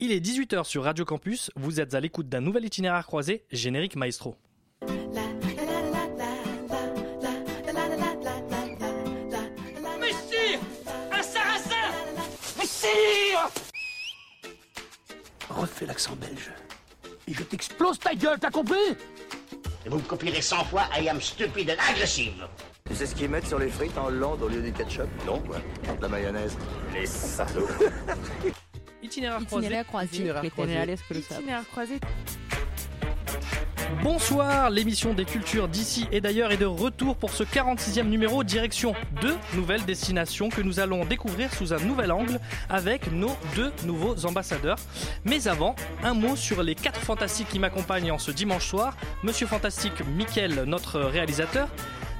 Il est 18h sur Radio Campus, vous êtes à l'écoute d'un nouvel itinéraire croisé, générique maestro. Messire Un sarrasin Messire Refais l'accent belge. Et je t'explose ta gueule, t'as compris? Et vous me copierez 100 fois I am stupid and aggressive. Tu sais ce qu'ils mettent sur les frites en Hollande au lieu du ketchup? Non, quoi. De la mayonnaise. Les salauds. Itinéraire croisé. Itinéraire croisé. Itinéraire croisé. Itinéraire croisé. Bonsoir, l'émission des cultures d'ici et d'ailleurs est de retour pour ce 46e numéro direction deux nouvelles destinations que nous allons découvrir sous un nouvel angle avec nos deux nouveaux ambassadeurs. Mais avant, un mot sur les quatre fantastiques qui m'accompagnent en ce dimanche soir. Monsieur Fantastique Mickaël, notre réalisateur.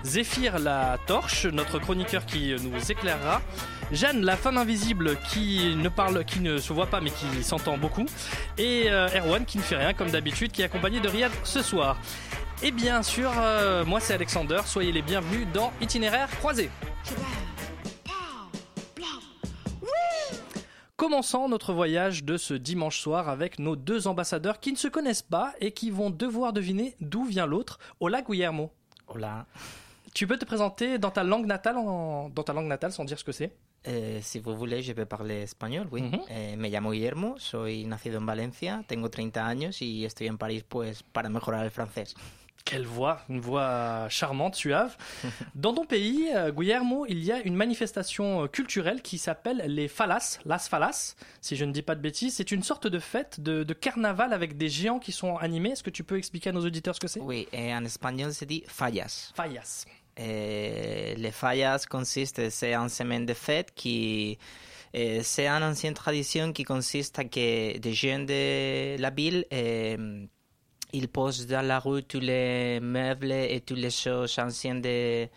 Zéphyr la torche, notre chroniqueur qui nous éclairera. Jeanne, la femme invisible qui ne parle, qui ne se voit pas mais qui s'entend beaucoup. Et euh, Erwan qui ne fait rien comme d'habitude, qui est accompagné de Riyad ce soir. Et bien sûr, euh, moi c'est Alexander, soyez les bienvenus dans Itinéraire croisé. Commençons notre voyage de ce dimanche soir avec nos deux ambassadeurs qui ne se connaissent pas et qui vont devoir deviner d'où vient l'autre. Hola Guillermo. Hola. Tu peux te présenter dans ta langue natale, en- dans ta langue natale sans dire ce que c'est? Eh, si vous voulez, je peux parler español, oui. Ujú. Eh, me llamo Guillermo, soy nacido en Valencia, tengo 30 años y estoy en París pues para mejorar el francés. Quelle voix, une voix charmante, suave. Dans ton pays, euh, Guillermo, il y a une manifestation euh, culturelle qui s'appelle les Falas, Las Falas, si je ne dis pas de bêtises. C'est une sorte de fête de, de carnaval avec des géants qui sont animés. Est-ce que tu peux expliquer à nos auditeurs ce que c'est? Oui, eh, en espagnol se dit fallas. Fallas. Eh, les fallas consiste, c'est une semaine de fête qui, eh, c'est une ancienne tradition qui consiste à que des jeunes de la ville, eh, ils posent dans la rue tous les meubles et toutes les choses anciennes de,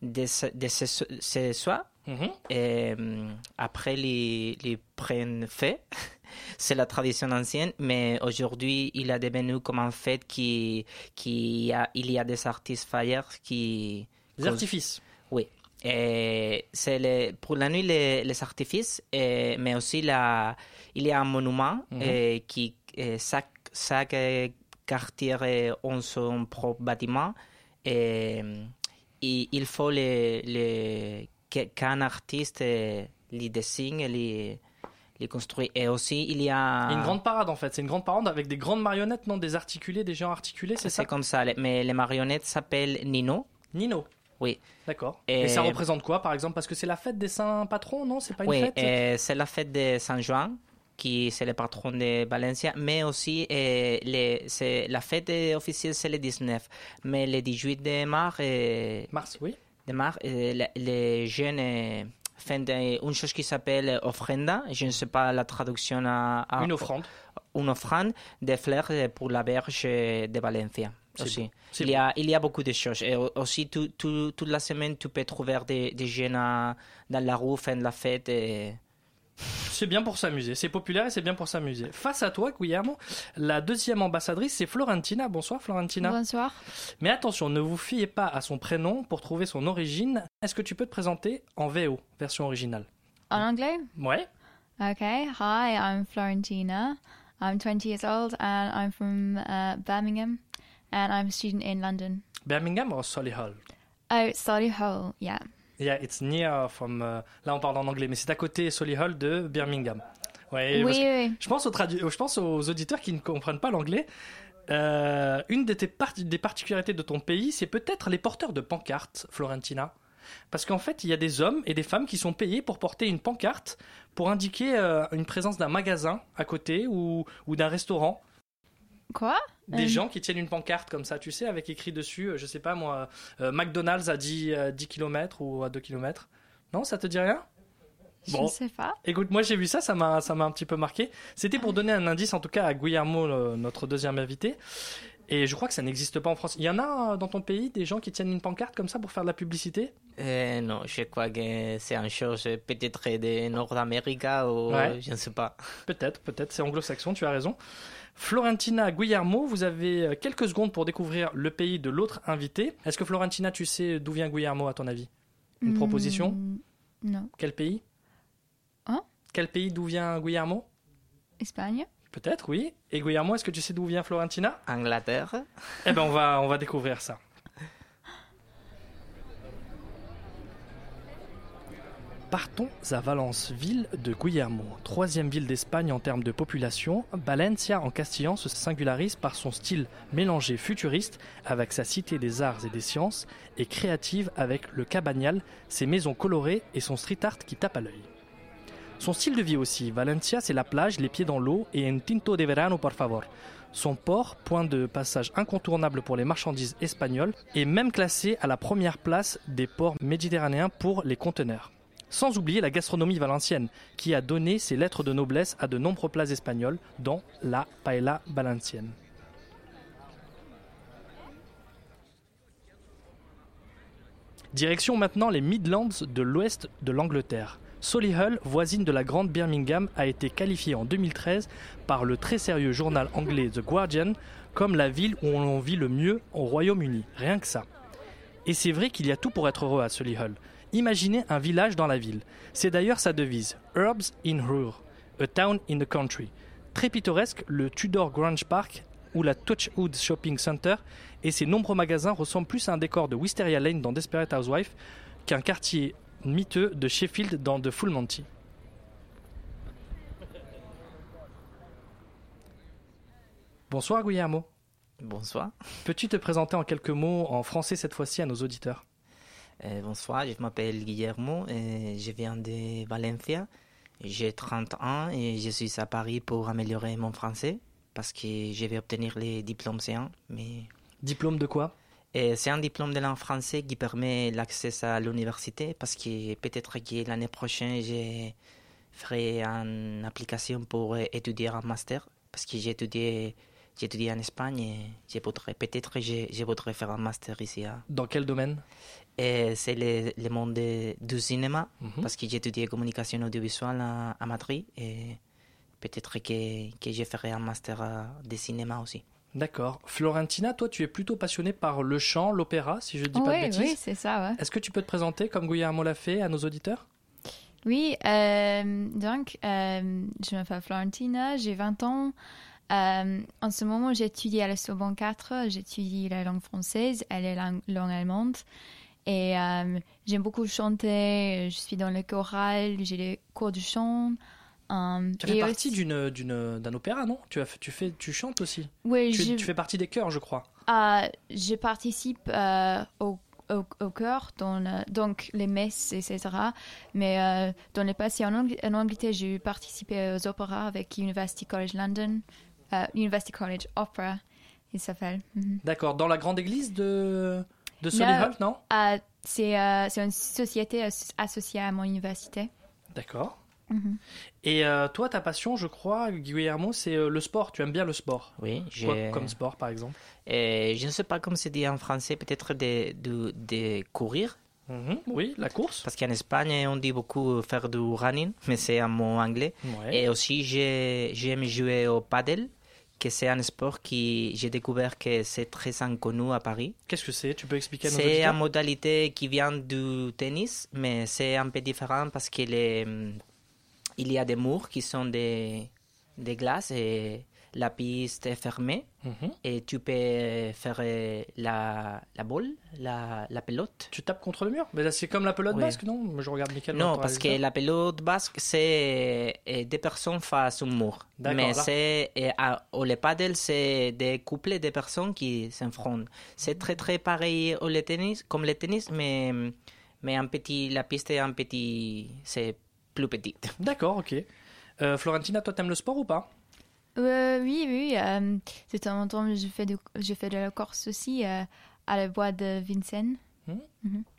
de, ce- de ce, ce soir. Mhm. Et après, les, les prennent fait. C'est la tradition ancienne, mais aujourd'hui, il a devenu comme en fait qui, qui a, il y a des artistes fires qui. Des artifices. Oui. Et c'est pour la nuit les, les artifices, et- mais aussi la, il y a un monument Mhm. et qui et chaque, chaque quartier a son propre bâtiment et, et il faut les, les, qu'un artiste euh, les dessine les, les construit. Et aussi il y a une grande parade en fait. C'est une grande parade avec des grandes marionnettes, non Des articulés, des géants articulés, c'est ça c'est comme ça. Mais les marionnettes s'appellent Nino. Nino. Oui. D'accord. Et- Et... ça représente quoi par exemple? Parce que c'est la fête des saints patrons, non? C'est pas une Oui, fête c'est la fête de Saint Juan, qui c'est le patron de Valencia, mais aussi euh, les- c'est la fête officielle c'est le 19, mais le 18 de mars, euh, Mars, oui. de mars le- les jeunes de- une chose qui s'appelle offrenda, je ne sais pas la traduction à, à- Une offrande. une offrande de fleurs euh, pour la berge de Valencia. Aussi. Il, y a, il y a beaucoup de choses. Et au- aussi, tout, tout- toute la semaine, tu peux trouver des, des jeunes à- dans la rue, faire la fête. Et... C'est bien pour s'amuser. C'est populaire et c'est bien pour s'amuser. Face à toi, Guillermo, la deuxième ambassadrice, c'est Florentina. Bonsoir, Florentina. Bonsoir. Mais attention, ne vous fiez pas à son prénom pour trouver son origine. Est-ce que tu peux te présenter en VO, version originale? En anglais? Ouais. Okay. Hi, I'm Florentina. I'm 20 years old and I'm from uh, Birmingham and I'm a student in London. Birmingham ou Solihull? Oh, Solihull, yeah. Yeah, it's near from. euh, là, on parle en anglais, mais c'est à côté Solihull de Birmingham. Ouais, oui, oui. Je pense, aux tradu- je pense aux auditeurs qui ne comprennent pas l'anglais. Euh, une de tes par- des particularités de ton pays, c'est peut-être les porteurs de pancartes, Florentina. Parce qu'en fait, il y a des hommes et des femmes qui sont payés pour porter une pancarte pour indiquer euh, une présence d'un magasin à côté ou, ou d'un restaurant. Quoi? Des Euh, gens qui tiennent une pancarte comme ça, tu sais, avec écrit dessus, euh, je sais pas moi, euh, McDonald's à 10, euh, 10 km ou à 2 km. Non, ça te dit rien Je Bon. ne sais pas. Écoute, moi j'ai vu ça, ça m'a, ça m'a un petit peu marqué. C'était pour donner un indice, en tout cas, à Guillermo, le- notre deuxième invité. Et je crois que ça n'existe pas en France. Il y en a dans ton pays des gens qui tiennent une pancarte comme ça pour faire de la publicité? Euh, non, je crois que c'est une chose peut-être de Nord-Amérique ou Ouais. je ne sais pas. Peut-être, peut-être, c'est anglo-saxon, tu as raison. Florentina Guillermo, vous avez euh, quelques secondes pour découvrir le pays de l'autre invité. Est-ce que Florentina, tu sais d'où vient Guillermo à ton avis? Une Hmm, proposition? Non. Quel pays? Hein? Quel pays d'où vient Guillermo? Espagne. Peut-être, oui. Et Guillermo, est-ce que tu sais d'où vient Florentina? Angleterre. Eh ben, on va, on va découvrir ça. Partons à Valence, ville de Guillermo, troisième ville d'Espagne en termes de population. Valencia en castillan se singularise par son style mélangé futuriste avec sa cité des arts et des sciences et créative avec le cabagnal, ses maisons colorées et son street art qui tape à l'œil. Son style de vie aussi, Valencia c'est la plage, les pieds dans l'eau et un tinto de verano por favor. Son port, point de passage incontournable pour les marchandises espagnoles, est même classé à la première place des ports méditerranéens pour les conteneurs. Sans oublier la gastronomie valencienne, qui a donné ses lettres de noblesse à de nombreux plats espagnols, dont la paella valencienne. Direction maintenant les Midlands de l'ouest de l'Angleterre. Solihull, voisine de la grande Birmingham, a été qualifiée en 2013 par le très sérieux journal anglais The Guardian comme la ville où on vit le mieux au Royaume-Uni. Rien que ça. Et c'est vrai qu'il y a tout pour être heureux à Solihull. Imaginez un village dans la ville. C'est d'ailleurs sa devise, Herbs in Ruhr, a town in the country. Très pittoresque, le Tudor Grange Park ou la Touchwood Shopping Center et ses nombreux magasins ressemblent plus à un décor de Wisteria Lane dans Desperate Housewives qu'un quartier miteux de Sheffield dans The Full Monty. Bonsoir Guillermo. Bonsoir. Peux-tu te présenter en quelques mots en français cette fois-ci à nos auditeurs? Euh, bonsoir, je m'appelle Guillermo et je viens de Valencia. J'ai 30 ans et je suis à Paris pour améliorer mon français parce que je vais obtenir les diplômes C1. Mais Diplôme de quoi? Et c'est un diplôme de langue français qui permet l'accès à l'université parce que peut-être que l'année prochaine, je ferai une application pour étudier un master parce que j'ai étudié, j'ai étudié en Espagne et je voudrais, peut-être que je, je voudrais faire un master ici. à- Dans quel domaine? Et c'est le, le monde de- du cinéma Mhm. parce que j'ai étudié communication audiovisuelle à, à Madrid et peut-être que, que je ferai un master euh, de cinéma aussi. D'accord. Florentina, toi tu es plutôt passionnée par le chant, l'opéra, si je dis pas de oui, bêtises. oui, c'est ça, ouais. Est-ce que tu peux te présenter comme Guillermo l'a fait à nos auditeurs? Oui, euh, donc, euh, je m'appelle Florentina, j'ai 20 ans. Euh, en ce moment, j'étudie à la Sorbonne 4, j'étudie la langue française et la langue, langue allemande. Et euh, j'aime beaucoup chanter, je suis dans le choral, j'ai des cours de chant. Euh, Tu fais partie aussi- d'une, d'une, d'un opéra, non? Tu, as, tu, fais, tu chantes aussi? Oui, Tu, je, tu fais partie des chœurs, je crois. je participe au, au, au chœur, dans le- donc les messes, etc. Mais euh, dans les passés en, Angl- en Angleterre, j'ai participé aux opéras avec University College London, euh, University College Opera, il s'appelle. Mhm. D'accord. Dans la grande église de, de Solihull, non Euh, c'est euh, c'est une société as- associée à mon université. D'accord. Mhm. Et euh, toi, ta passion, je crois, Guillermo, c'est euh, le sport. Tu aimes bien le sport. Oui, Quoi comme sport, par exemple? Et je ne sais pas comment se dit en français, peut-être de, de, de courir. Mhm. Oui, la course. Parce qu'en Espagne, on dit beaucoup faire du running, mais c'est un mot anglais. Ouais. Et aussi, j'ai- j'aime jouer au paddle, que c'est un sport que j'ai découvert que c'est très inconnu à Paris. Qu'est-ce que c'est? Tu peux expliquer C'est une modalité qui vient du tennis, mais c'est un peu différent parce qu'il hum, il y a des murs qui sont des, des glaces et la piste est fermée Mhm. et tu peux faire euh, la, la boule, la, la pelote. Tu tapes contre le mur? Mais c'est comme la pelote Oui. basque, non? Je regarde Michael. Non, parce que la pelote basque, c'est euh, des personnes face au mur. Mais c'est, euh, au le paddle, c'est des couples de personnes qui s'affrontent. C'est très, très pareil au le tennis, comme le tennis, mais, mais un petit, la piste est un petit, c'est plus petite. D'accord, ok. Euh, Florentina, toi, t'aimes le sport ou pas? Euh, oui, oui. Euh, de temps en temps, je fais de, je fais de la course aussi euh, à la boîte de Vincennes.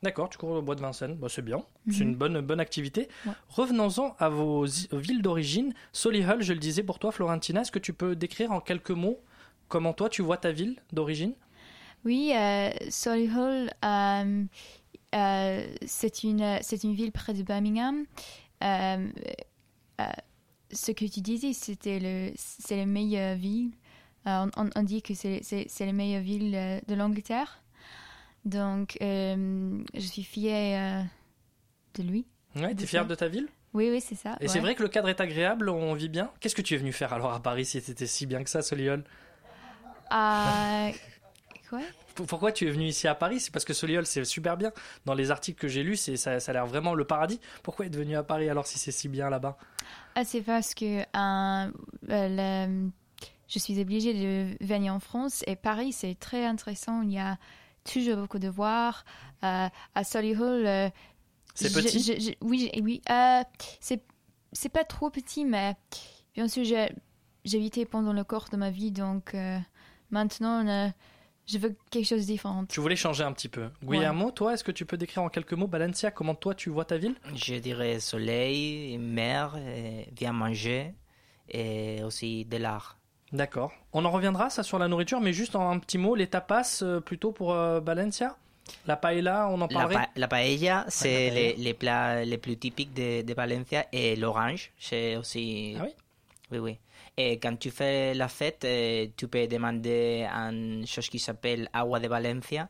D'accord, tu cours au bois de Vincennes, bah, c'est bien, c'est Mhm. une bonne, bonne activité. Ouais. Revenons-en à vos villes d'origine. Solihull, je le disais pour toi, Florentina, est-ce que tu peux décrire en quelques mots comment toi tu vois ta ville d'origine? Oui, euh, Solihull, euh, c'est une, c'est une ville près de Birmingham. Ce que tu disais, c'était le, c'est la meilleure ville. Euh, on, dit que c'est, c'est, c'est la meilleure ville euh, de l'Angleterre. Donc, euh, je suis fière de lui. Ouais, t'es fière ça. de ta ville? Oui, oui, c'est ça. Et c'est vrai que le cadre est agréable, on vit bien? Qu'est-ce que tu es venu faire alors à Paris si c'était si bien que ça, Soliol? Euh, quoi? Pourquoi tu es venu ici à Paris? C'est parce que Soliol, c'est super bien. Dans les articles que j'ai lus, c'est, ça, ça a l'air vraiment le paradis. Pourquoi être venu à Paris alors si c'est si bien là-bas? Ah, c'est parce que euh, le- je suis obligée de venir en France et Paris, c'est très intéressant. Il y a toujours beaucoup de voir. Euh, à Solihull, euh, C'est petit? je- je- Oui, oui. c'est c'est pas trop petit, mais bien sûr, j'ai j'ai habité pendant le corps de ma vie, donc maintenant, je veux quelque chose de différent. Tu voulais changer un petit peu. Guillermo, toi, est-ce que tu peux décrire en quelques mots Valencia Comment toi tu vois ta ville? Je dirais soleil, mer, bien manger et aussi de l'art. D'accord. On en reviendra ça sur la nourriture, mais juste en un petit mot, les tapas euh, plutôt pour euh, Valencia La paella, on en La, parlerait? pa- la paella, c'est la paella. les, les plats les plus typiques de, de Valencia et l'orange, c'est aussi. Ah oui? Oui, oui. Et quand tu fais la fête, euh, tu peux demander une chose qui s'appelle agua de Valencia,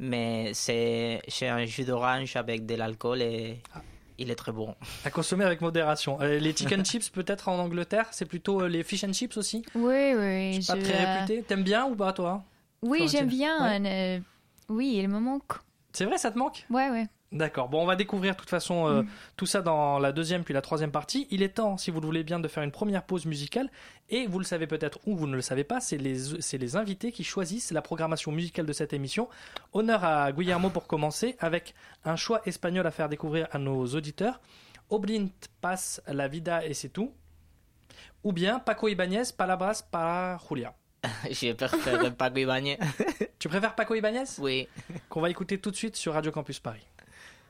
mais c'est c'est un jus d'orange avec de l'alcool et Ah. il est très bon. À consommer avec modération. Euh, les chicken chips, peut-être en Angleterre, c'est plutôt euh, les fish and chips aussi? Oui, oui. Pas je, très réputé. T'aimes bien ou pas, toi? Oui, j'aime bien. Ouais. euh, oui, il me manque. C'est vrai, ça te manque? Ouais, ouais. D'accord. Bon, on va découvrir de toute façon euh, Mm. tout ça dans la deuxième puis la troisième partie. Il est temps, si vous le voulez bien, de faire une première pause musicale. Et vous le savez peut-être ou vous ne le savez pas, c'est les, c'est les invités qui choisissent la programmation musicale de cette émission. Honneur à Guillermo pour commencer avec un choix espagnol à faire découvrir à nos auditeurs. Oblint passe la vida et c'est tout. Ou bien Paco Ibáñez, Palabras para Julia. Je préfère Paco Ibanez. Tu préfères Paco Ibáñez? Oui. Qu'on va écouter tout de suite sur Radio Campus Paris.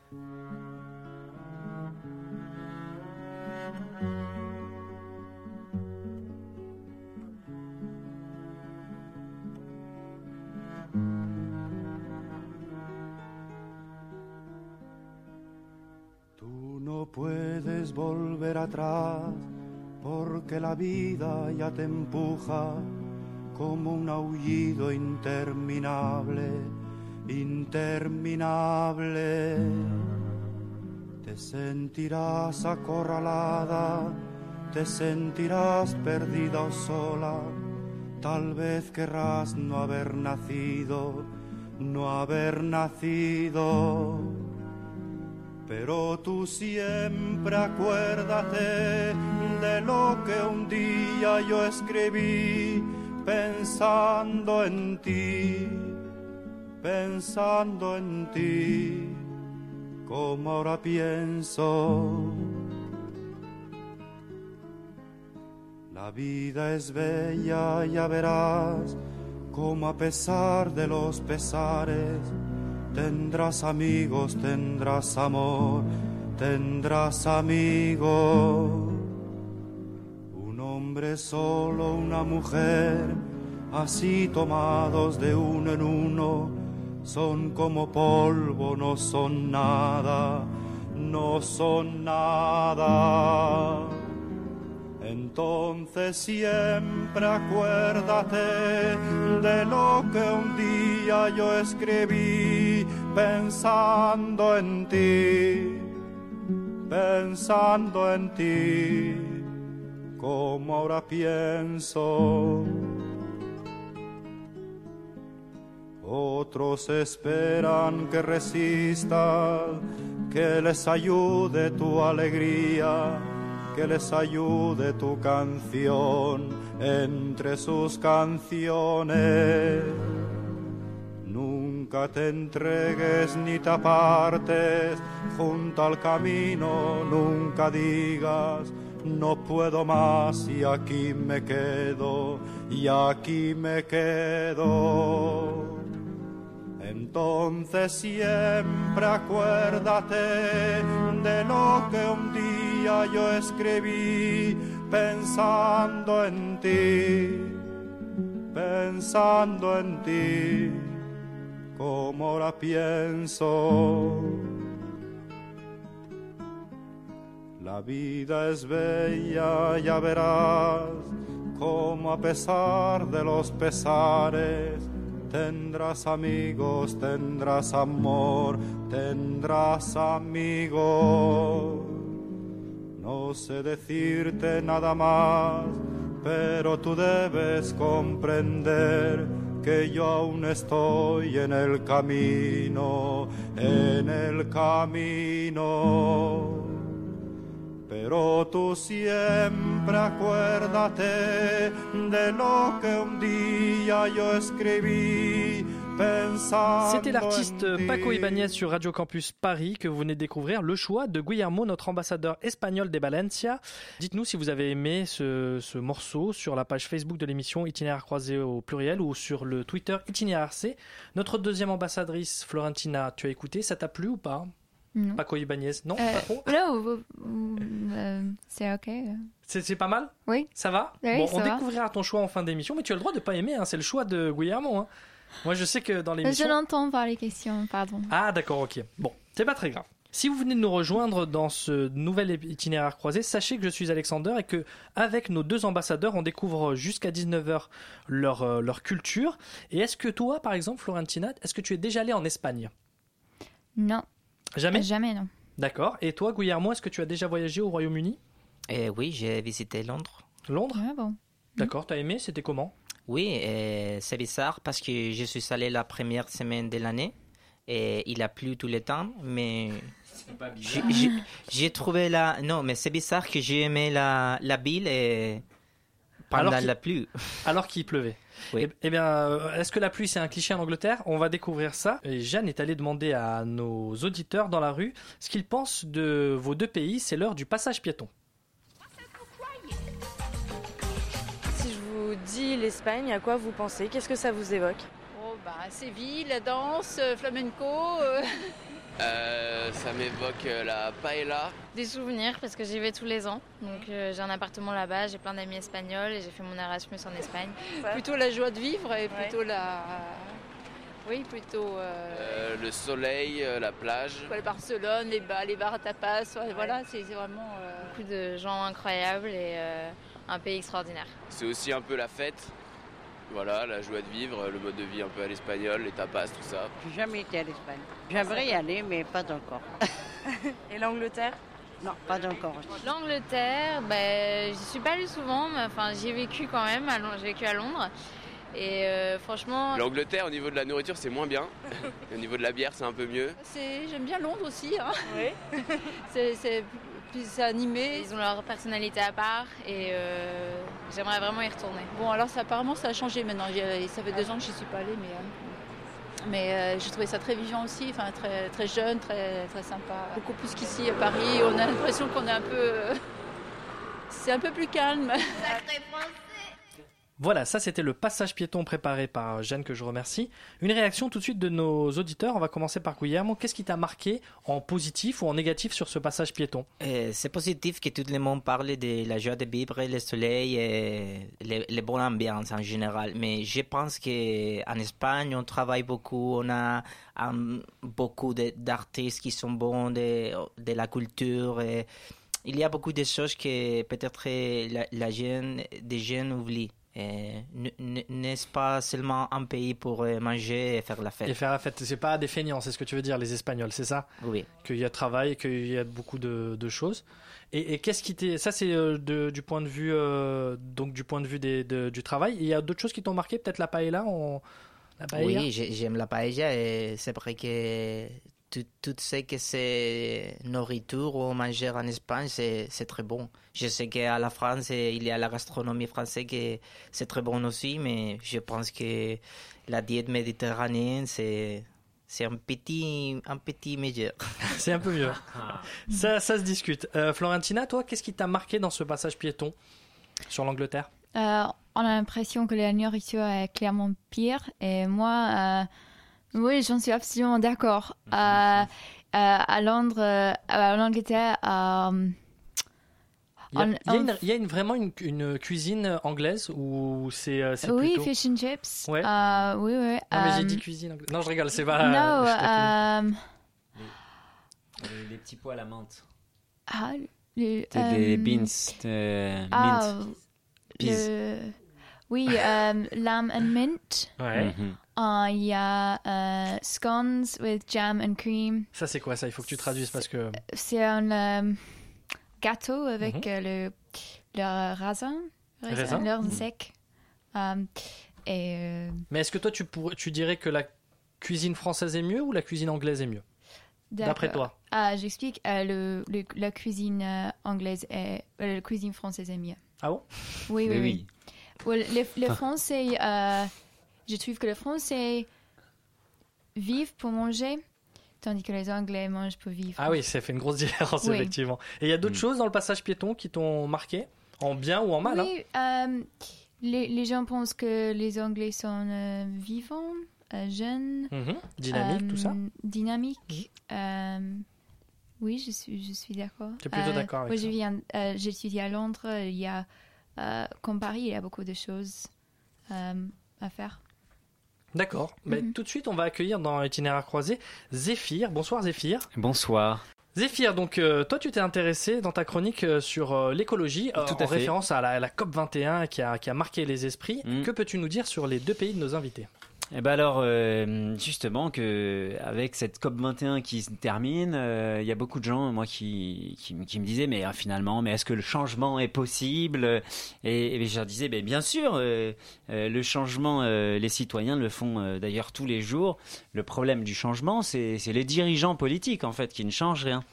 Tú no puedes volver atrás porque la vida ya te empuja como un aullido interminable, interminable. Te sentirás acorralada, te sentirás perdida o sola, tal vez querrás no haber nacido, no haber nacido. Pero tú siempre acuérdate de lo que un día yo escribí pensando en ti, pensando en ti, como ahora pienso. La vida es bella, ya verás, como a pesar de los pesares, Tendrás amigos, tendrás amor, tendrás amigos. Un hombre solo, una mujer, así tomados de uno en uno, son como polvo, no son nada, no son nada. Entonces siempre acuérdate de lo que un día yo escribí pensando en ti, pensando en ti, como ahora pienso. Otros esperan que resista, que les ayude tu alegría que les ayude tu canción entre sus canciones. Nunca te entregues ni te apartes junto al camino, nunca digas no puedo más y aquí me quedo, y aquí me quedo. Entonces siempre acuérdate de lo que un día yo escribí pensando en ti, pensando en ti, como ahora pienso. La vida es bella, ya verás, como a pesar de los pesares, tendrás amigos, tendrás amor, tendrás amigos. No sé decirte nada más, pero tú debes comprender que yo aún estoy en el camino, en el camino. Pero tú siempre acuérdate de lo que un día yo escribí. C'était l'artiste Paco Ibanez sur Radio Campus Paris que vous venez de découvrir. Le choix de Guillermo, notre ambassadeur espagnol des Valencia. Dites-nous si vous avez aimé ce, ce, morceau sur la page Facebook de l'émission Itinéraire croisé au pluriel ou sur le Twitter Itinéraire C. Notre deuxième ambassadrice, Florentina, tu as écouté Ça t'a plu ou pas? Non. Paco Ibanez Non, Euh, pas trop non, euh, c'est ok. C'est c'est pas mal Oui. Ça va Oui, Bon, ça on va. découvrira ton choix en fin d'émission, mais tu as le droit de pas aimer, hein, c'est le choix de Guillermo. hein. Moi, je sais que dans Je l'émission. n'entends pas les questions, pardon. Ah, d'accord, ok. Bon, c'est pas très grave. Si vous venez de nous rejoindre dans ce nouvel itinéraire croisé, sachez que je suis Alexander et que avec nos deux ambassadeurs, on découvre jusqu'à 19h leur, euh, leur culture. Et est-ce que toi, par exemple, Florentina, est-ce que tu es déjà allé en Espagne? Non. Jamais Jamais, non. D'accord. Et toi, Guillermo, est-ce que tu as déjà voyagé au Royaume-Uni? Et oui, j'ai visité Londres. Londres? Ah bon. D'accord, t'as aimé? C'était comment? Oui, c'est bizarre parce que je suis allé la première semaine de l'année et il a plu tout le temps, mais j'ai- j'ai- j'ai trouvé la non, mais c'est bizarre que j'ai aimé la la ville et pendant Alors qu'il- la pluie. Alors qu'il pleuvait. Oui. Eh, eh bien, euh, est-ce que la pluie c'est un cliché en Angleterre? On va découvrir ça. Et Jeanne est allée demander à nos auditeurs dans la rue ce qu'ils pensent de vos deux pays. C'est l'heure du passage piéton. Si je vous dis l'Espagne, à quoi vous pensez? Qu'est-ce que ça vous évoque? Oh bah Séville, la danse, euh, flamenco, euh, Euh, ça m'évoque euh, la paella. Des souvenirs parce que j'y vais tous les ans. Donc euh, j'ai un appartement là-bas, j'ai plein d'amis espagnols et j'ai fait mon Erasmus en Espagne. plutôt la joie de vivre et plutôt la... Oui, plutôt euh, Euh, le soleil, euh, la plage. Barcelone, les bars, les bars à tapas, ouais, voilà, c'est c'est vraiment... euh, Beaucoup de gens incroyables et euh, un pays extraordinaire. C'est aussi un peu la fête. Voilà, la joie de vivre, le mode de vie un peu à l'espagnol, les tapas, tout ça. J'ai jamais été à l'Espagne. J'aimerais y aller, mais pas encore. Et l'Angleterre? Non, pas encore. L'Angleterre, ben, j'y suis pas allée souvent, mais enfin j'y ai vécu quand même. J'ai vécu à Londres. Et euh, franchement, L'Angleterre, au niveau de la nourriture, c'est moins bien. au niveau de la bière, c'est un peu mieux. c'est- J'aime bien Londres aussi. Hein. c'est c'est plus animé. ils ont leur personnalité à part et euh, j'aimerais vraiment y retourner. Bon, alors apparemment, ça a changé maintenant. Ça fait deux ans que je n'y suis pas allée, mais, euh, mais euh, j'ai trouvé ça très vivant aussi, enfin, très, très jeune, très, très sympa. Beaucoup plus qu'ici à Paris. On a l'impression qu'on est un peu. euh, c'est un peu plus calme. Voilà, ça c'était le passage piéton préparé par Jeanne que je remercie. Une réaction tout de suite de nos auditeurs. On va commencer par Guillermo. Qu'est-ce qui t'a marqué en positif ou en négatif sur ce passage piéton? Et C'est positif que tout le monde parle de la joie de vivre, le soleil et les, les bonnes ambiances en général. Mais je pense qu'en Espagne, on travaille beaucoup, on a um, beaucoup d'artistes qui sont bons de, la culture. Il y a beaucoup de choses que peut-être la, la jeune, des jeunes oublient. N'est-ce pas seulement un pays pour euh, manger et faire la fête? Et faire la fête, c'est pas des feignants, c'est ce que tu veux dire, les Espagnols, c'est ça? Oui. Qu'il y a travail, qu'il y a beaucoup de, de choses. Et, et qu'est-ce qui t'est. Ça, c'est euh, du point de vue, euh, donc, du, point de vue des, de- du travail. Il y a d'autres choses qui t'ont marqué, peut-être la paella on... La paella? Oui, j'ai- j'aime la paella et c'est vrai que tout, tout ce que c'est nourriture ou manger en Espagne, c'est c'est très bon. Je sais qu'à la France, il y a la gastronomie française qui c'est très bon aussi, mais je pense que la diète méditerranéenne, c'est c'est un petit, un petit meilleur. C'est un peu mieux. ça, ça se discute. Euh, Florentina, toi, qu'est-ce qui t'a marqué dans ce passage piéton sur l'Angleterre? Euh, on a l'impression que la nourriture est clairement pire. Et moi, euh, oui, j'en suis absolument d'accord. Euh, euh, à Londres, euh, en Angleterre, euh, Il y a, on- il y a on- une- il y a une- vraiment une, une cuisine anglaise ou c'est c'est oui, plutôt... fish and chips. Ouais. Euh, oui, oui. Non, mais j'ai dit cuisine anglaise. Non, je rigole, c'est pas... taquine. euh, Les, les petits pois à la menthe. ah, le, C'est des beans, euh, Ah, mint. le- oui, euh, lamb and mint. Ouais. Mhm. Il y a euh, scones with jam and cream. Ça, c'est quoi ça? Il faut que tu traduises parce que... C'est un, euh, gâteau avec Mhm. euh, le, le raisin, Raisin. le Mhm. sec. Euh, et euh, Mais est-ce que toi, tu, pourrais, tu dirais que la cuisine française est mieux ou la cuisine anglaise est mieux? D'après d'accord. toi Ah, j'explique. euh, le, le- la cuisine euh, anglaise est, euh, la cuisine française est mieux. Ah bon? Oui, oui. Les, les Français, euh, je trouve que les Français vivent pour manger, tandis que les Anglais mangent pour vivre. Ah oui, ça fait une grosse différence, Oui. effectivement. Et il y a d'autres choses dans le passage piéton qui t'ont marqué En bien ou en mal hein? Oui, euh, les, les gens pensent que les Anglais sont euh, vivants, euh, jeunes, Mhm. Dynamique, tout ça? Dynamique. euh, oui, je suis, je suis d'accord. Tu es plutôt d'accord avec moi, ça? je viens, euh, j'étudie à Londres. Il y a, euh, comme Paris, il y a beaucoup de choses euh, à faire. D'accord. Mais Mhm. tout de suite, on va accueillir dans l'itinéraire croisé Zéphyr. Bonsoir Zéphyr. Bonsoir. Zéphyr, donc euh, toi tu t'es intéressé dans ta chronique euh, sur euh, l'écologie, euh, Tout en fait. référence à la, la COP 21 qui a, qui a marqué les esprits. Mm. Que peux-tu nous dire sur les deux pays de nos invités? Eh ben alors, euh, justement, que avec cette COP 21 qui se termine, euh, il y a beaucoup de gens, moi, qui, qui, me- disaient, mais euh, finalement, mais est-ce que le changement est possible? Et, et je leur disais, ben, bien sûr, le changement, les citoyens le font d'ailleurs tous les jours. Le problème du changement, c'est les dirigeants politiques, en fait, qui ne changent rien.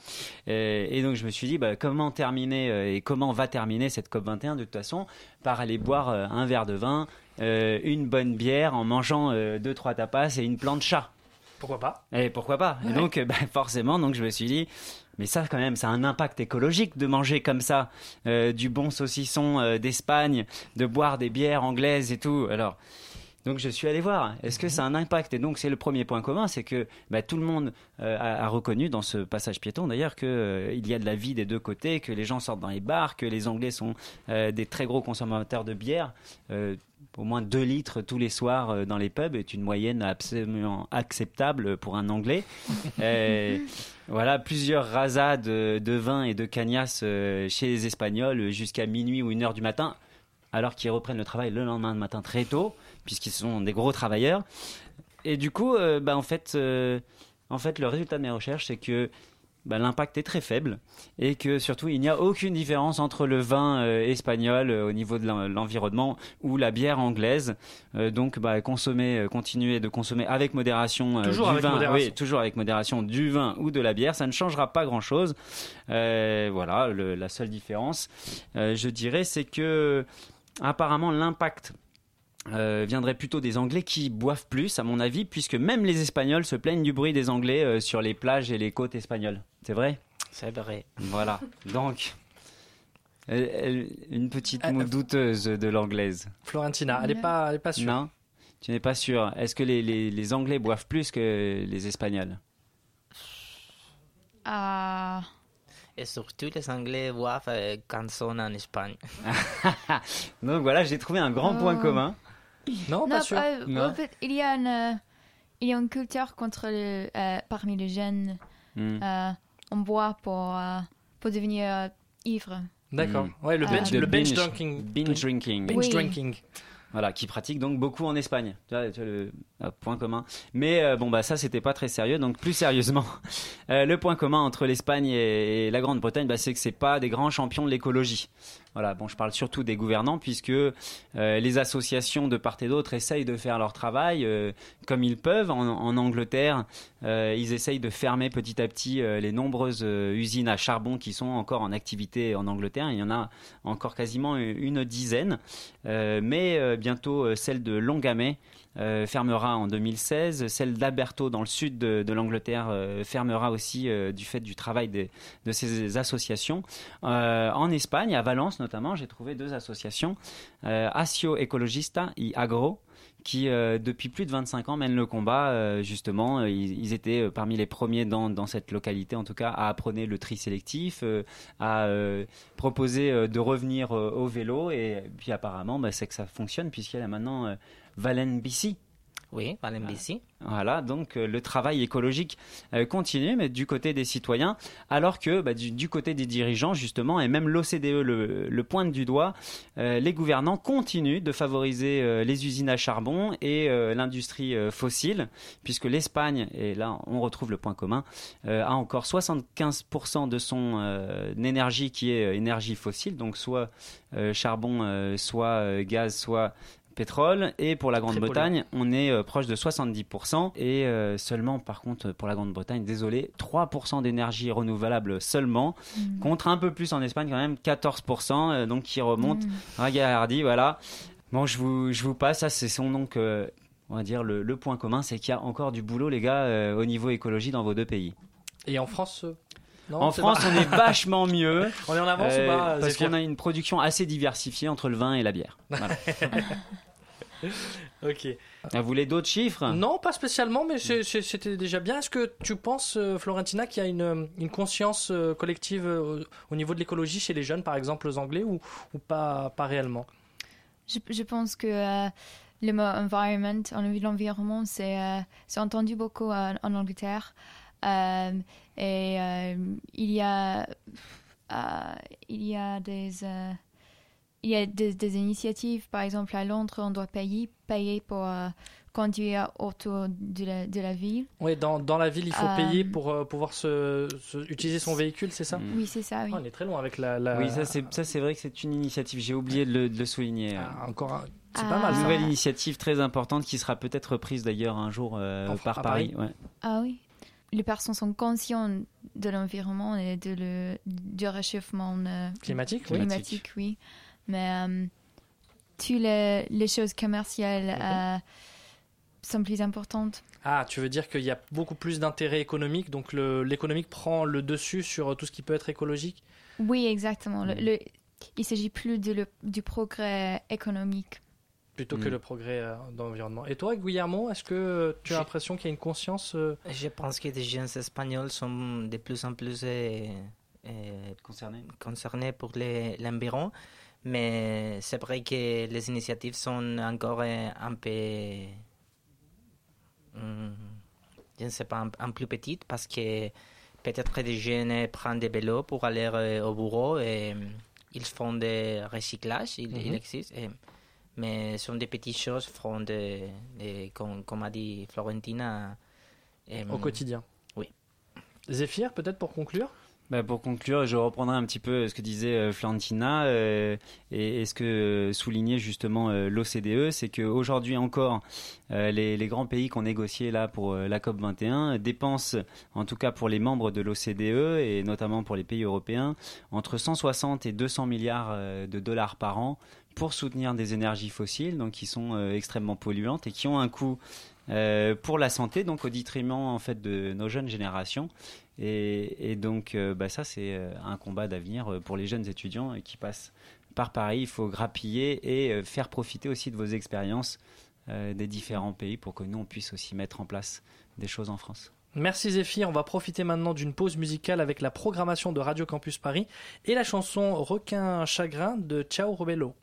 Et donc, je me suis dit, bah, comment terminer et comment va terminer cette COP 21 de toute façon par aller boire un verre de vin, euh, une bonne bière en mangeant euh, deux trois tapas et une chat. Pourquoi pas? Et pourquoi pas? Et donc, euh, bah, forcément, donc je me suis dit, mais ça, quand même, ça a un impact écologique de manger comme ça euh, du bon saucisson euh, d'Espagne, de boire des bières anglaises et tout. Alors, donc je suis allé voir, est-ce que ça a un impact? Et donc c'est le premier point commun, c'est que bah, tout le monde euh, a, a reconnu dans ce passage piéton d'ailleurs qu'il y a de la vie des deux côtés, que les gens sortent dans les bars, que les Anglais sont euh, des très gros consommateurs de bière. Au moins 2 litres tous les soirs euh, dans les pubs est une moyenne absolument acceptable pour un Anglais. Euh, voilà, plusieurs rasades de vin et de cagnasse euh, chez les Espagnols jusqu'à minuit ou 1 heure du matin, alors qu'ils reprennent le travail le lendemain matin très tôt, puisqu'ils sont des gros travailleurs. Et du coup, euh, bah, en, fait, euh, en fait, le résultat de mes recherches, c'est que bah, l'impact est très faible et que surtout il n'y a aucune différence entre le vin euh, espagnol euh, au niveau de l'en- l'environnement ou la bière anglaise. Euh, donc, bah, consommer, continuer de consommer avec modération Toujours du avec vin, modération. oui, toujours avec modération du vin ou de la bière, ça ne changera pas grand-chose. Euh, voilà, le- la seule différence, je dirais, c'est que apparemment l'impact euh, viendrait plutôt des Anglais qui boivent plus, à mon avis, puisque même les Espagnols se plaignent du bruit des Anglais euh, sur les plages et les côtes espagnoles. C'est vrai? C'est vrai. Voilà. Donc, elle- elle- une petite moue douteuse de l'anglaise. Florentina, elle n'est pas, elle est pas sûre. Non Tu n'es pas sûr. Est-ce que les, les- les Anglais boivent plus que les Espagnols? Ah, Et surtout, les Anglais boivent euh, quand ils sont en Espagne. Donc voilà, j'ai trouvé un grand point Oh. commun. Non, non, euh, Non. en fait, il y a une, euh, il y a une culture contre le, euh, parmi les jeunes. Euh, on boit pour, euh, pour devenir euh, ivre. D'accord. Ouais, le Euh, bench, binge- drinking. Binge drinking. Binge Oui. drinking. Voilà, qui pratique donc beaucoup en Espagne. Tu vois, tu vois le euh, point commun. Mais euh, bon, bah ça, c'était pas très sérieux. Donc plus sérieusement, euh, le point commun entre l'Espagne et, et la Grande-Bretagne, bah, c'est que c'est pas des grands champions de l'écologie. Voilà, bon, je parle surtout des gouvernants puisque euh, les associations de part et d'autre essayent de faire leur travail euh, comme ils peuvent. En, en Angleterre, euh, ils essayent de fermer petit à petit euh, les nombreuses euh, usines à charbon qui sont encore en activité en Angleterre. Il y en a encore quasiment une dizaine. Euh, mais euh, bientôt, euh, celle de Longamay euh, fermera en 2016. Celle d'Alberto, dans le sud de, l'Angleterre, euh, fermera aussi euh, du fait du travail de ces associations. En Espagne, à Valence notamment, j'ai trouvé deux associations, Asio Ecologista et Agro, qui depuis plus de 25 ans mènent le combat. justement, ils, étaient parmi les premiers dans, cette localité, en tout cas, à apprendre le tri sélectif, à proposer de revenir au vélo. Et puis apparemment, bah, c'est que ça fonctionne puisqu'il y a maintenant Valen BC. Oui, Valenbici. Voilà, donc euh, le travail écologique euh, continue, mais du côté des citoyens, alors que bah, du, du côté des dirigeants, justement, et même l'OCDE le, le pointe du doigt, euh, les gouvernants continuent de favoriser les usines à charbon et l'industrie fossile, puisque l'Espagne, et là on retrouve le point commun, a encore 75% de son énergie qui est énergie fossile, donc soit charbon, soit gaz, soit pétrole. Et pour la Grande-Bretagne on est euh, proche de 70% et euh, seulement par contre pour la Grande-Bretagne désolé 3% d'énergie renouvelable seulement Mm. contre un peu plus en Espagne quand même 14% euh, donc qui remonte Mm. Ragardi voilà. Bon je vous, je vous passe ça c'est son donc euh, on va dire le, le point commun c'est qu'il y a encore du boulot les gars euh, au niveau écologie dans vos deux pays. Et en France non, en France, pas- on est vachement mieux. On est en avance ou pas, Parce qu'on a une production assez diversifiée entre le vin et la bière. Voilà. Ok. Vous voulez d'autres chiffres? Non, pas spécialement, mais c'était déjà bien. Est-ce que tu penses, euh, Florentina, qu'il y a une, une conscience euh, collective euh, au, au niveau de l'écologie chez les jeunes, par exemple les Anglais, ou, ou pas, pas réellement? Je, je pense que euh, le mot environment, l'environnement, c'est euh, c'est entendu beaucoup en, en Angleterre. Et euh, il y a euh, il y a des euh, il y a des, des initiatives, par exemple à Londres, on doit payer payer pour euh, conduire autour de la, de la ville. Oui, dans, dans la ville, il faut Euh, payer pour euh, pouvoir se, se- utiliser son véhicule, c'est ça? Oui, c'est ça, oui. Ah, on est très loin avec la. la- Oui, ça c'est ça c'est vrai que c'est une initiative. J'ai oublié de le, de le souligner. encore, un- c'est pas mal, Une nouvelle initiative très importante qui sera peut-être reprise d'ailleurs un jour euh, par Paris. Paris? ouais. Ah oui. Les personnes sont conscientes de l'environnement et de le, du réchauffement euh, Climatique, oui. climatique, oui. Mais euh, toutes les, les choses commerciales euh, sont plus importantes. Ah, tu veux dire qu'il y a beaucoup plus d'intérêt économique, donc l'économique prend le dessus sur tout ce qui peut être écologique? Oui, exactement. Le, le- il s'agit plus de le- du progrès économique. Plutôt Mm. que le progrès euh, dans l'environnement. Et toi, Guillermo, est-ce que euh, tu as l'impression qu'il y a une conscience euh, Je pense que les jeunes espagnols sont de plus en plus euh, euh, concernés. concernés pour les- l'environ, mais c'est vrai que les initiatives sont encore euh, un peu, hum, je ne sais pas, un, un plus petites parce que peut-être des jeunes prennent des vélos pour aller euh, au bureau et euh, ils font des recyclages, il, il Mhm. existe. et- mais ce sont des petites choses, font de, de- comme, comme a dit Florentina. euh, au quotidien Oui. Zéphyr, peut-être pour conclure? Bah, pour conclure, je reprendrai un petit peu ce que disait euh, Florentina euh, et, et ce que euh, soulignait justement euh, l'OCDE, c'est qu'aujourd'hui encore, euh, les, les grands pays qui ont négocié là pour euh, la COP 21 dépensent, en tout cas pour les membres de l'OCDE et notamment pour les pays européens, entre 160 et 200 milliards euh, de dollars par an pour soutenir des énergies fossiles, donc qui sont euh, extrêmement polluantes et qui ont un coût euh, pour la santé, donc au détriment en fait de nos jeunes générations. Et, donc, euh, bah, ça, c'est un combat d'avenir pour les jeunes étudiants qui passent par Paris. Il faut grappiller et faire profiter aussi de vos expériences des différents pays pour que nous, on puisse aussi mettre en place des choses en France. Merci Zéphyr, on va profiter maintenant d'une pause musicale avec la programmation de Radio Campus Paris et la chanson Requin Chagrin de Ciao Robello.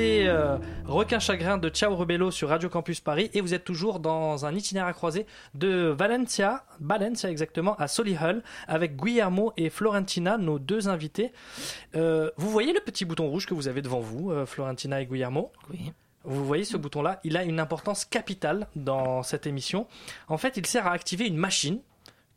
Euh, Requin Chagrin de Ciao Rebello sur Radio Campus Paris et vous êtes toujours dans un itinéraire croisé de Valencia, Valencia exactement, à Solihull avec Guillermo et Florentina, nos deux invités. Euh, vous voyez le petit bouton rouge que vous avez devant vous, euh, Florentina et Guillermo? Oui. Vous voyez ce bouton-là, il a une importance capitale dans cette émission. En fait, il sert à activer une machine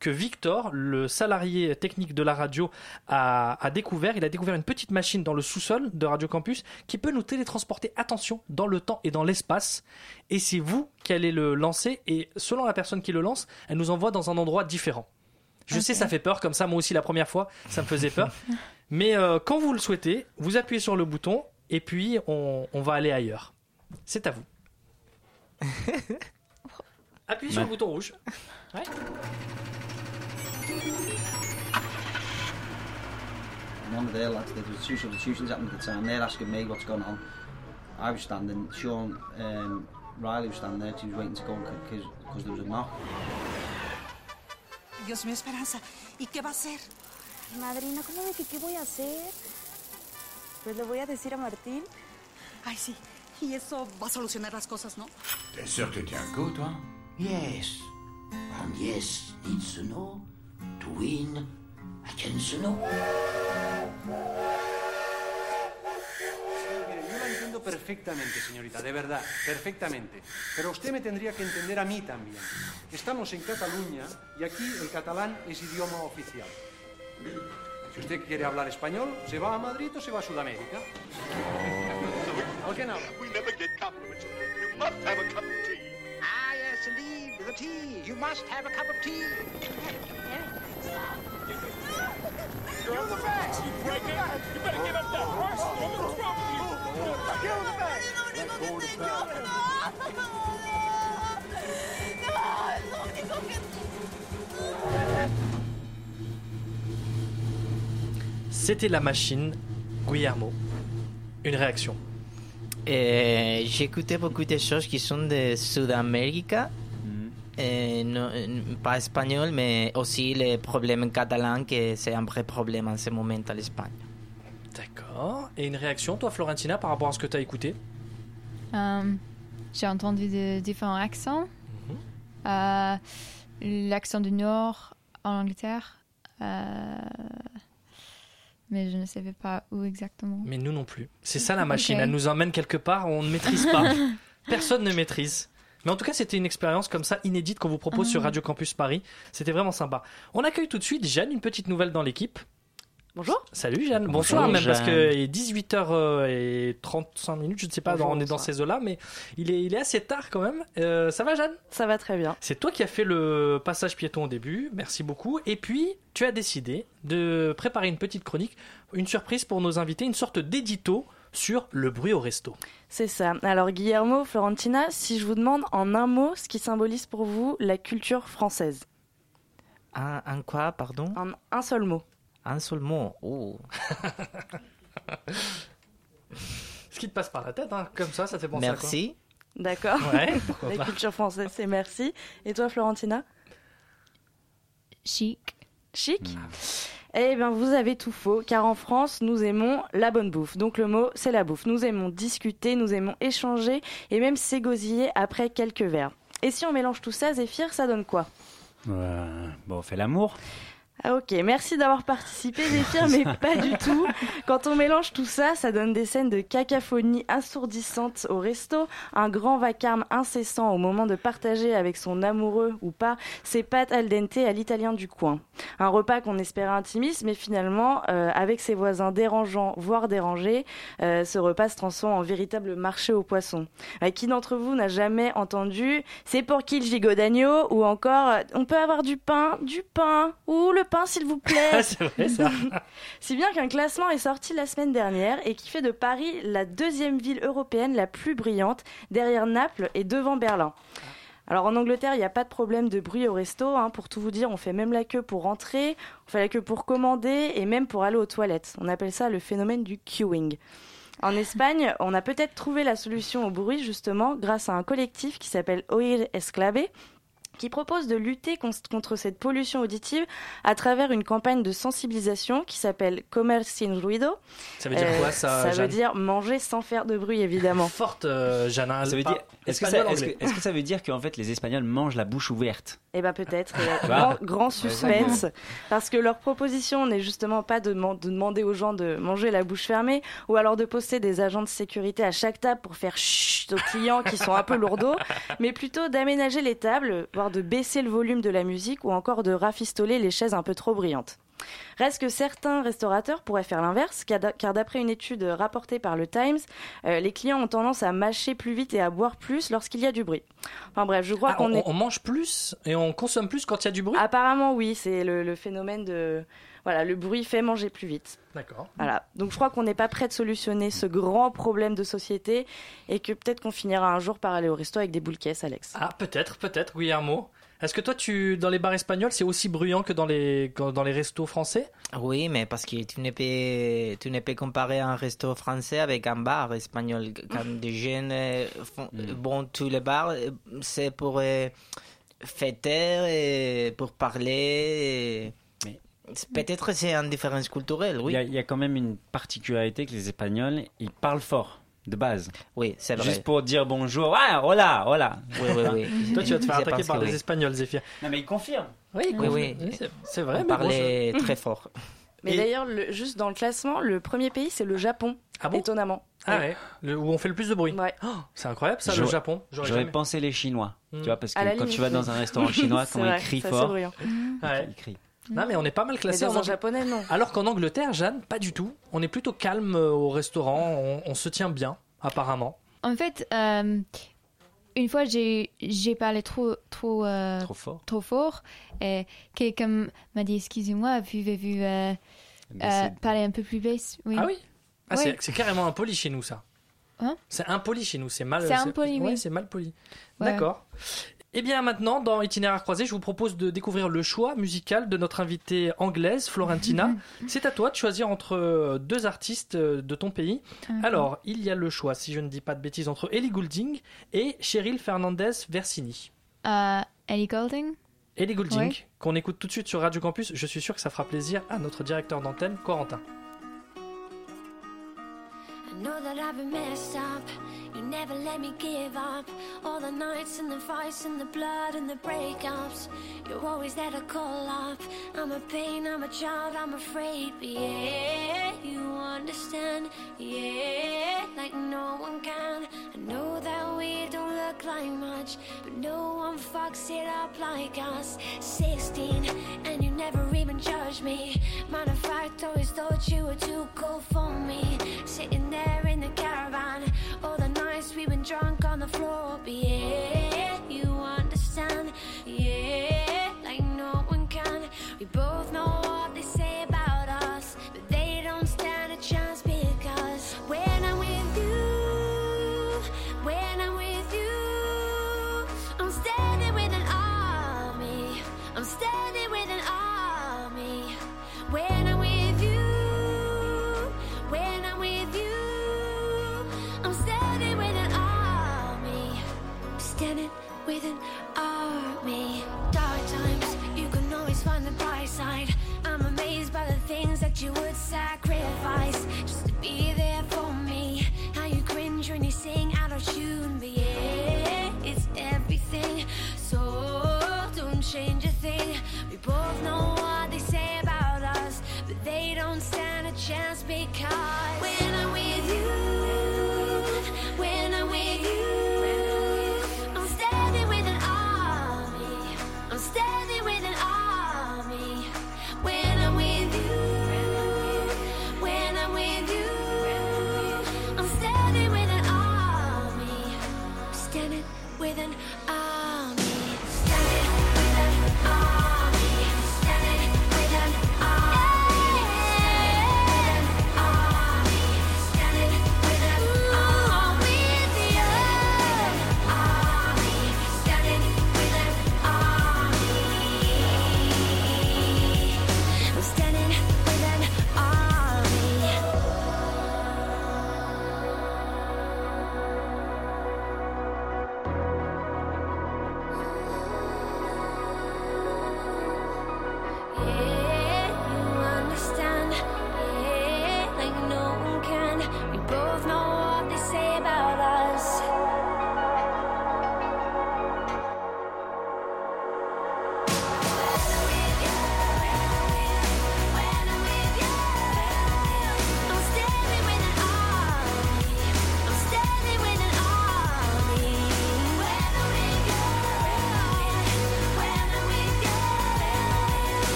que Victor, le salarié technique de la radio, a, a découvert. Il a découvert une petite machine dans le sous-sol de Radio Campus qui peut nous télétransporter, attention, dans le temps et dans l'espace. Et c'est vous qui allez le lancer. Et selon la personne qui le lance, elle nous envoie dans un endroit différent. Je sais, ça fait peur, comme ça, moi aussi, la première fois, ça me faisait peur. Mais euh, quand vous le souhaitez, vous appuyez sur le bouton et puis on, on va aller ailleurs. C'est à vous. Appuyez sur le bouton rouge. Ouais. One of their lads, there was two substitutions happening at the time. They're asking me what's going on. I was standing, Sean um, Riley was standing there, he was waiting to go because there was a knock. Dios mío, Esperanza, ¿y qué va a hacer? Madrina, ¿cómo de que qué voy a hacer? Pues le voy a decir a Martín. Ay, sí. Y eso va a solucionar las cosas, ¿no? T'es sûr que tu tiens le toi Yes. And yes needs to know. Win. Mire, yo la entiendo perfectamente, señorita, de verdad, perfectamente. Pero usted me tendría que entender a mí también. Estamos en Cataluña y aquí el catalán es idioma oficial. Si usted quiere hablar español, se va a Madrid o se va a Sudamérica. ¿Por qué no? We never get compliments. You must have a cup of tea. Ah, yes, indeed. The tea. You must have a cup of tea. C'était la machine Guillermo. Une réaction. Euh, J'écoutais beaucoup de choses qui sont de Sud-Amérique. Mhm. Euh, non, euh, pas espagnol, mais aussi les problèmes catalans, que c'est un vrai problème en ce moment à l'Espagne. D'accord. Et une réaction, toi, Florentina, par rapport à ce que tu as écouté? Euh, J'ai entendu de différents accents. Euh, L'accent du Nord en Angleterre. euh, mais je ne savais pas où exactement. Mais nous non plus. C'est ça la machine. Elle nous emmène quelque part, on ne maîtrise pas. Personne ne maîtrise. Mais en tout cas, c'était une expérience comme ça inédite qu'on vous propose sur Radio Campus Paris. C'était vraiment sympa. On accueille tout de suite Jeanne, une petite nouvelle dans l'équipe. Bonjour. Salut Jeanne. Bonjour, Bonsoir même parce que il est 18h35 minutes, je ne sais pas, Bonjour, on est dans ces eaux-là, mais il est, il est assez tard quand même. Euh, ça va Jeanne? Ça va très bien. C'est toi qui as fait le passage piéton au début, merci beaucoup. Et puis, tu as décidé de préparer une petite chronique, une surprise pour nos invités, une sorte d'édito sur le bruit au resto. C'est ça. Alors Guillermo, Florentina, si je vous demande en un mot ce qui symbolise pour vous la culture française. Un, un quoi, pardon? En un seul mot. Un seul mot. Oh. Ce qui te passe par la tête, hein, comme ça, ça te fait penser à quoi? Merci. D'accord. Ouais, la pas. culture française, c'est merci. Et toi, Florentina? Chic. Chic? Eh bien, vous avez tout faux, car en France, nous aimons la bonne bouffe. Donc le mot, c'est la bouffe. Nous aimons discuter, nous aimons échanger et même s'égosiller après quelques verres. Et si on mélange tout ça, Zéphyr, ça donne quoi? Euh, bon, on fait l'amour. Ah ok, merci d'avoir participé Zéphyr, mais pas du tout. Quand on mélange tout ça, ça donne des scènes de cacophonie assourdissante au resto, un grand vacarme incessant au moment de partager avec son amoureux ou pas ses pâtes al dente à l'italien du coin. Un repas qu'on espérait intimiste, mais finalement, euh, avec ses voisins dérangeants, voire dérangés, euh, ce repas se transforme en véritable marché aux poissons. Euh, qui d'entre vous n'a jamais entendu « c'est pour qui le gigot d'agneau » ou encore euh, « on peut avoir du pain, du pain, ou le pain s'il vous plaît ». C'est vrai ça. Si bien qu'un classement est sorti la semaine dernière et qui fait de Paris la deuxième ville européenne la plus brillante, derrière Naples et devant Berlin. Alors en Angleterre, il n'y a pas de problème de bruit au resto. hein. Pour tout vous dire, on fait même la queue pour rentrer, on fait la queue pour commander et même pour aller aux toilettes. On appelle ça le phénomène du queuing. En Espagne, on a peut-être trouvé la solution au bruit justement grâce à un collectif qui s'appelle Oír Esclave qui propose de lutter contre cette pollution auditive à travers une campagne de sensibilisation qui s'appelle Comer sin ruido. Ça veut dire quoi, ça, Ça veut dire manger sans faire de bruit, évidemment. Forte, euh, Jeanne. hein, Ça veut dire, est-ce que, ça, que- que veut dire qu'en fait les Espagnols mangent la bouche ouverte? Eh ben peut-être. Euh, Tu grand, vois grand suspense. Parce que leur proposition n'est justement pas de demander aux gens de manger la bouche fermée ou alors de poster des agents de sécurité à chaque table pour faire chut aux clients qui sont un peu lourdeaux, mais plutôt d'aménager les tables, voire de baisser le volume de la musique ou encore de rafistoler les chaises un peu trop brillantes. Reste que certains restaurateurs pourraient faire l'inverse, car d'a- car d'après une étude rapportée par le Times, euh, les clients ont tendance à mâcher plus vite et à boire plus lorsqu'il y a du bruit. Enfin bref, je crois Ah, qu'on on, est... on mange plus et on consomme plus quand il y a du bruit? Apparemment, oui, c'est le, le phénomène de. Voilà, le bruit fait manger plus vite. D'accord. Voilà. Donc je crois qu'on n'est pas prêt de solutionner ce grand problème de société et que peut-être qu'on finira un jour par aller au resto avec des boules caisses, Alex. Ah, peut-être, peut-être, Guillermo. Est-ce que toi, tu, dans les bars espagnols, c'est aussi bruyant que dans les, dans les restos français? Oui, mais parce que tu ne peux, tu ne peux comparer un resto français avec un bar espagnol. Quand des jeunes euh, font, vont tous les bars, euh, c'est pour euh, fêter, et pour parler. et- Peut-être c'est une différence culturelle, oui. il, y a, il y a quand même une particularité que les Espagnols, ils parlent fort, de base. Oui, c'est vrai. Juste pour dire bonjour. Ah, hola, hola. Oui, oui, oui. Toi, tu vas te faire attaquer par les oui. Espagnols, Zéphir. Non, mais ils confirment. Oui, Oui, oui. c'est- vrai. On mais bon, parlait je- très fort. Mais Et- d'ailleurs, le- juste dans le classement, le premier pays, c'est le Japon. Ah bon? étonnamment. Ah ouais, le- où on fait le plus de bruit. Ouais. Oh, c'est incroyable ça, le Japon. J'aurais jamais- pensé les Chinois. Hmm. Tu vois, parce que quand tu vas dans un restaurant chinois, quand vrai, ils crient fort. Ouais. ils crient. Non, mais on n'est pas mal classé en japonais, non. Alors qu'en Angleterre, Jeanne, pas du tout. On est plutôt calme euh, au restaurant, on, on se tient bien, apparemment. En fait, euh, une fois, j'ai j'ai parlé trop, trop, euh, Trop fort. trop fort, et quelqu'un m'a dit Excusez-moi, pouvez-vous euh, euh, parler un peu plus baisse? Oui. Ah oui? Ah, C'est carrément impoli chez nous, ça. Hein? C'est impoli chez nous, c'est mal. C'est impoli, ouais, oui. c'est mal poli. Ouais. D'accord. Eh bien maintenant, dans Itinéraire croisé, je vous propose de découvrir le choix musical de notre invitée anglaise, Florentina. c'est à toi de choisir entre euh, deux artistes euh, de ton pays. Alors, il y a le choix, si je ne dis pas de bêtises, entre Ellie Goulding et Cheryl Fernandez Versini. Euh, Ellie Golding Ellie Goulding, qu'on écoute tout de suite sur Radio Campus, je suis sûr que ça fera plaisir à notre directeur d'antenne, Corentin. Know that I've been messed up. You never let me give up. All the nights and the fights and the blood and the breakups. You're always there to call up. I'm a pain, I'm a child, I'm afraid. But yeah, you understand. Yeah, like no one can. Much, but no one fucks it up like us. 16, and you never even judged me. Matter of fact, always thought you were too cool for me. Sitting there in the caravan, all the nights we've been drunk on the floor. But yeah, you understand. Yeah, like no one can. We both know chance because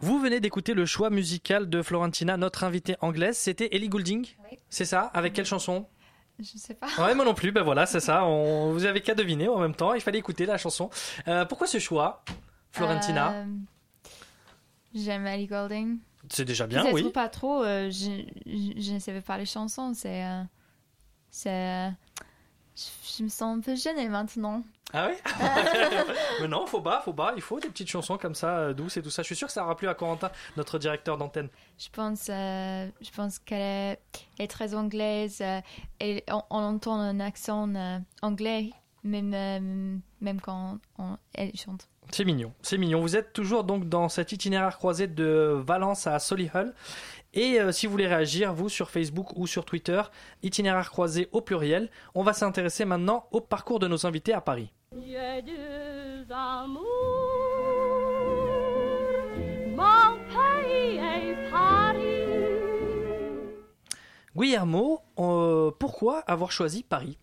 Vous venez d'écouter le choix musical de Florentina, notre invitée anglaise. C'était Ellie Goulding C'est ça? Avec quelle chanson? Je sais pas. Ouais, moi non plus. Ben voilà, c'est ça. On... Vous avez qu'à deviner en même temps. Il fallait écouter la chanson. Euh, pourquoi ce choix, Florentina? Euh, J'aime Ellie Goulding. C'est déjà bien, Peut-être oui. pas trop. euh, je, je, je ne savais pas les chansons. C'est. c'est. Je, je me sens un peu gênée maintenant. Ah oui Mais non, faut pas, faut pas. Il faut des petites chansons comme ça, euh, douces et tout ça. Je suis sûr que ça aura plu à Corentin, notre directeur d'antenne. Je pense, euh, je pense qu'elle est, très anglaise. euh, et on, on entend un accent euh, anglais, même, même quand on- elle chante. C'est mignon, c'est mignon. Vous êtes toujours donc dans cet itinéraire croisé de Valence à Solihull. Et euh, si vous voulez réagir, vous sur Facebook ou sur Twitter, itinéraire croisé au pluriel, on va s'intéresser maintenant au parcours de nos invités à Paris. J'ai deux amours, mon pays est Paris. Guillermo, euh, pourquoi avoir choisi Paris?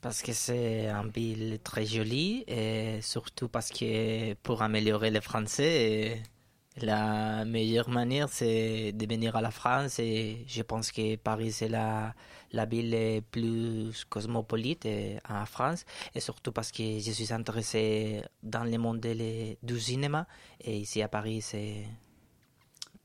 Parce que c'est une ville très jolie et surtout parce que pour améliorer le français, la meilleure manière c'est de venir à la France et je pense que Paris c'est la, la ville la plus cosmopolite en France. Et surtout parce que je suis intéressé dans le monde du cinéma. Et ici à Paris c'est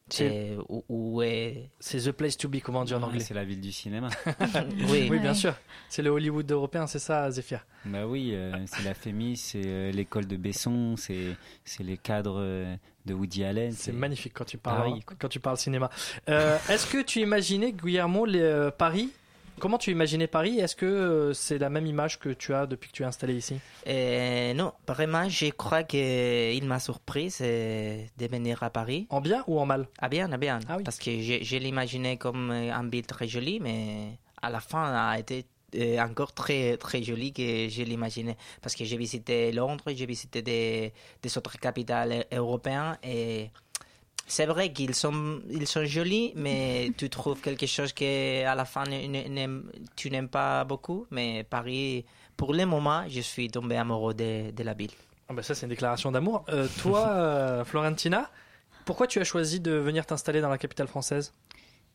c'est où, où est C'est the place to be, comment on dit en anglais C'est la ville du cinéma. Oui. oui, bien sûr. C'est le Hollywood européen, c'est ça, Zéphir Bah oui, euh, c'est la FEMI, c'est euh, l'école de Besson, c'est c'est les cadres euh, de Woody Allen. C'est magnifique quand tu parles, Paris, quand tu parles cinéma. Euh, Est-ce que tu imaginais, Guillermo, les, euh, Paris Comment tu imaginais Paris? Est-ce que euh, c'est la même image que tu as depuis que tu es installé ici? Euh, non, vraiment, je crois qu'il m'a surpris euh, de venir à Paris. En bien ou en mal? Ah bien, ah bien. Parce que je, je l'imaginais comme euh, une ville très jolie, mais à la fin, a été euh, encore très, très joli que je l'imaginais. Parce que j'ai visité Londres, j'ai visité des, des autres capitales européennes et c'est vrai qu'ils sont, ils sont jolis, mais tu trouves quelque chose que à la fin tu n'aimes pas beaucoup. Mais Paris, pour le moment, je suis tombé amoureux de, de la ville. Ah bah Ça, c'est une déclaration d'amour. Euh, toi, euh, Florentina, pourquoi tu as choisi de venir t'installer dans la capitale française?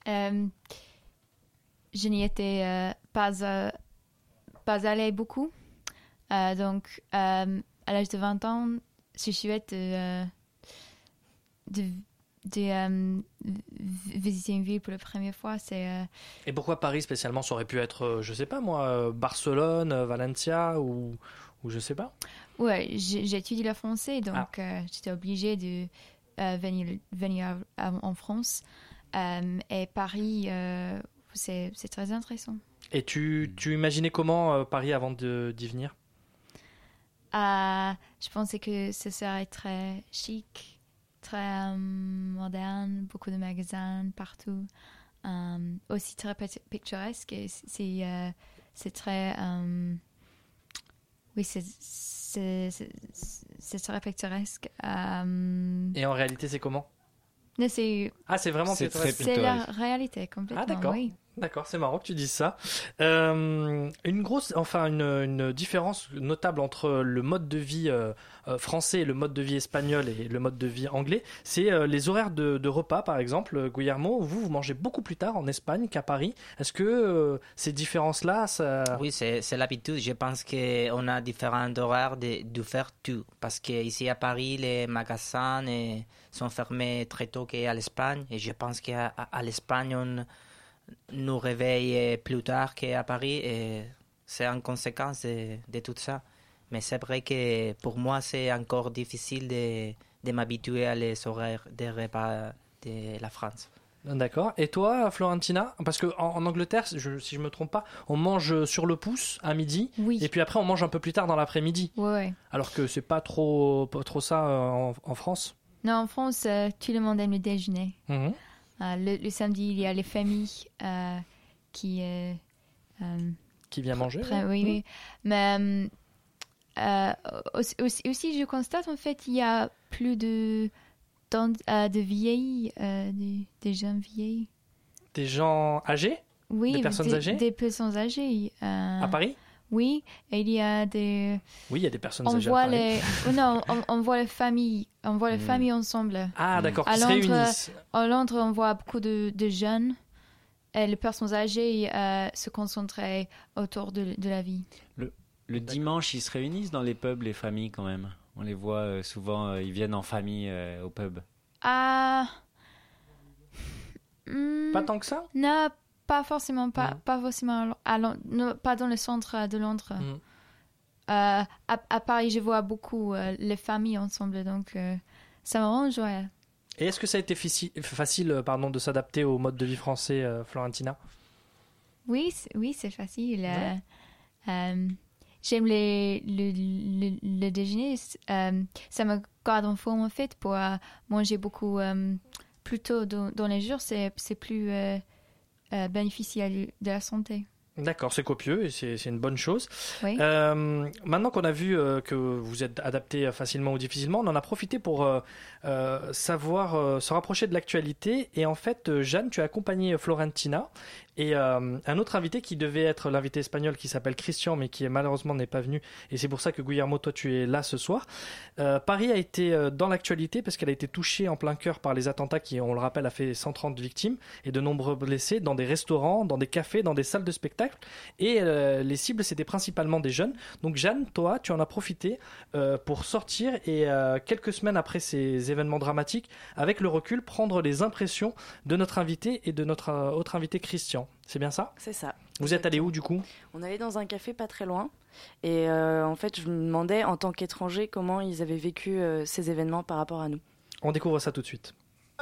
Euh, je n'y étais euh, pas, euh, pas allée beaucoup. Euh, donc, euh, à l'âge de 20 ans, je souhaite de, euh, de, visiter une ville pour la première fois. C'est euh, Et pourquoi Paris spécialement Ça aurait pu être, euh, je sais pas moi, euh, Barcelone, Valencia ou, ou je sais pas. Ouais, étudié le français, donc Ah. euh, j'étais obligée de euh, venir, venir à- en France. Euh, et Paris, c'est c'est très intéressant. Et tu, tu imaginais comment Paris avant de- d'y venir? Euh, je pensais que ce serait très chic, très euh, moderne, beaucoup de magasins partout. Euh, aussi très pic- pittoresque. et c- C'est euh, c'est très. euh, oui, c'est- c'est très pittoresque. Euh, Et en réalité, c'est comment? C'est Ah, c'est vraiment C'est pittoresque. c'est la réalité complètement. Ah d'accord. oui. D'accord, c'est marrant que tu dises ça. Euh, une grosse, enfin une, différence notable entre le mode de vie euh, euh, français le mode de vie espagnol et le mode de vie anglais, c'est les horaires de, repas, par exemple. Guillermo, vous, vous mangez beaucoup plus tard en Espagne qu'à Paris. Est-ce que ces différences-là. Oui, c'est l'habitude. Je pense qu'on a différents horaires de, de faire tout. Parce qu'ici à Paris, les magasins eh, sont fermés très tôt qu'à l'Espagne. Et je pense qu'à l'Espagne, on nous réveille plus tard qu'à Paris. Et c'est en conséquence de, de tout ça. Mais c'est vrai que pour moi, c'est encore difficile de, de m'habituer à les horaires des repas de la France. D'accord. Et toi, Florentina? Parce qu'en en, en Angleterre, je- si je me trompe pas, on mange sur le pouce à midi, et puis après on mange un peu plus tard dans l'après-midi. Ouais, ouais. Alors que c'est pas trop, pas trop ça euh, en, en France? Non, en France, euh, tout le monde aime le déjeuner. Mhm. Euh, le, le samedi, il y a les familles euh, qui. euh, Qui vient manger oui, oui. Mais aussi, je constate en fait, il y a plus de, tant- de vieilles, euh, des, des gens vieilles. Des gens âgés? Oui, Des personnes des, âgées? Des personnes âgées. euh, À Paris? Oui, il y a des. Oui, il y a des personnes On âgées voit les. oh non, on, on voit les familles. On voit les Hmm. familles ensemble. Ah, d'accord, qui se Londres, réunissent. À Londres, on voit beaucoup de, de jeunes. Et les personnes âgées euh, se concentraient autour de, de la vie. Le, le dimanche, ils se réunissent dans les pubs, les familles quand même. On les voit euh, souvent, euh, ils viennent en famille euh, au pub. Ah. Hmm, Pas tant que ça? Non, pas forcément. Pas, pas forcément à Lon- non, pas dans le centre de Londres. Hmm. Euh, à, à Paris, je vois beaucoup euh, les familles ensemble, donc euh, ça me rend joyeux. Et est-ce que ça a été facile euh, pardon, de s'adapter au mode de vie français, euh, Florentina? Oui, c'est- oui, c'est facile. euh, euh, J'aime le, le, le déjeuner. euh, ça me garde en forme en fait pour euh, manger beaucoup euh, plus tôt dans, dans les jours. C'est c'est plus euh, bénéficiel de la santé. D'accord, c'est copieux et c'est une bonne chose. Oui. Euh, maintenant qu'on a vu euh, que vous êtes adapté facilement ou difficilement, on en a profité pour euh, euh, savoir euh, se rapprocher de l'actualité. Et en fait, euh, Jeanne, tu as accompagné Florentina et euh, un autre invité qui devait être l'invité espagnol qui s'appelle Christian, mais qui malheureusement n'est pas venu. Et c'est pour ça que Guillermo, toi, tu es là ce soir. Euh, Paris a été euh, dans l'actualité parce qu'elle a été touchée en plein cœur par les attentats qui, on le rappelle, a fait 130 victimes et de nombreux blessés dans des restaurants, dans des cafés, dans des salles de spectacle. Et euh, les cibles, c'était principalement des jeunes. Donc Jeanne, toi, tu en as profité euh, pour sortir et euh, quelques semaines après ces événements dramatiques, avec le recul, prendre les impressions de notre invité et de notre autre invité Christian. C'est bien ça? C'est ça. Vous êtes allé où du coup? On allait dans un café pas très loin. Et en fait, je me demandais, en tant qu'étranger, comment ils avaient vécu ces événements par rapport à nous. On découvre ça tout de suite.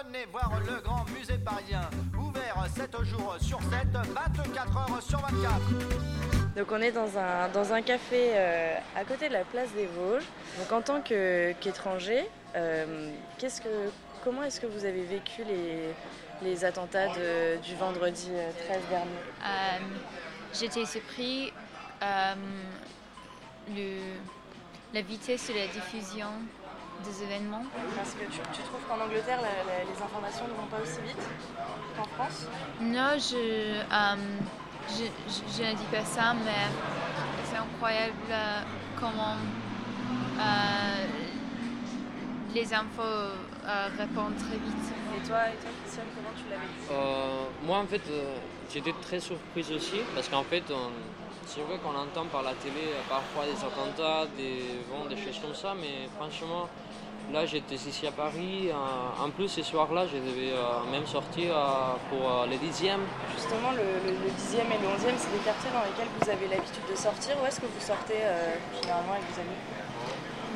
Venez voir le grand musée parisien, ouvert 7 jours sur 7, 24 heures sur 24. Donc on est dans un, dans un café euh, à côté de la place des Vosges. Donc en tant que- qu'étranger, euh, qu'est-ce que, comment est-ce que vous avez vécu les, les attentats de- du vendredi euh, 13 dernier? Euh, J'étais surpris euh, le, la vitesse de la diffusion des événements. Parce que tu, tu trouves qu'en Angleterre, la- la- les informations ne vont pas aussi vite qu'en France? Non, je, euh, je, je- je ne dis pas ça, mais c'est incroyable euh, comment euh, les infos euh, répondent très vite. Et toi, et toi Christian, comment tu l'as vécu? Euh, moi, en fait, euh, j'étais très surprise aussi parce qu'en fait, on- c'est vrai qu'on entend par la télé parfois des attentats, des, bon, des choses comme ça, mais franchement, là, j'étais ici à Paris. euh, en plus, ce soir-là, je devais euh, même sortir euh, pour euh, le dixième. Justement, le, le- le 10e et le 11e, c'est des quartiers dans lesquels vous avez l'habitude de sortir. Où est-ce que vous sortez euh, généralement avec vos amis?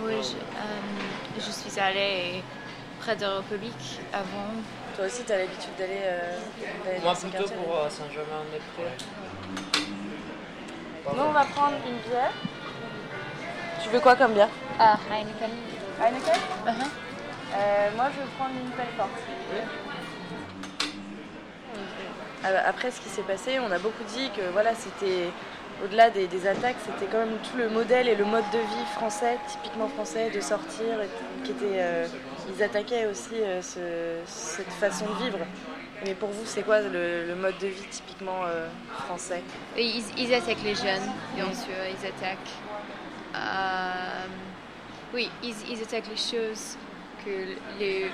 Oui, je, euh, je suis allée près de la République avant. Toi aussi, tu as l'habitude d'aller euh, Moi, plutôt quartiers pour Saint-Germain-en-Laye. Nous, on va prendre une bière. Tu veux quoi comme bière? Ah, Heineken. Heineken Uh-huh. Euh, Moi, je vais prendre une pelle forte. Euh, Après ce qui s'est passé, on a beaucoup dit que voilà, c'était au-delà des, des attaques, c'était quand même tout le modèle et le mode de vie français, typiquement français, de sortir, et qui était, euh, ils attaquaient aussi euh, ce- cette façon de vivre. Mais pour vous, c'est quoi le, le mode de vie typiquement euh, français? Ils attaquent les jeunes, bien sûr, ils attaquent. Oui, ils, ils attaquent les choses que les,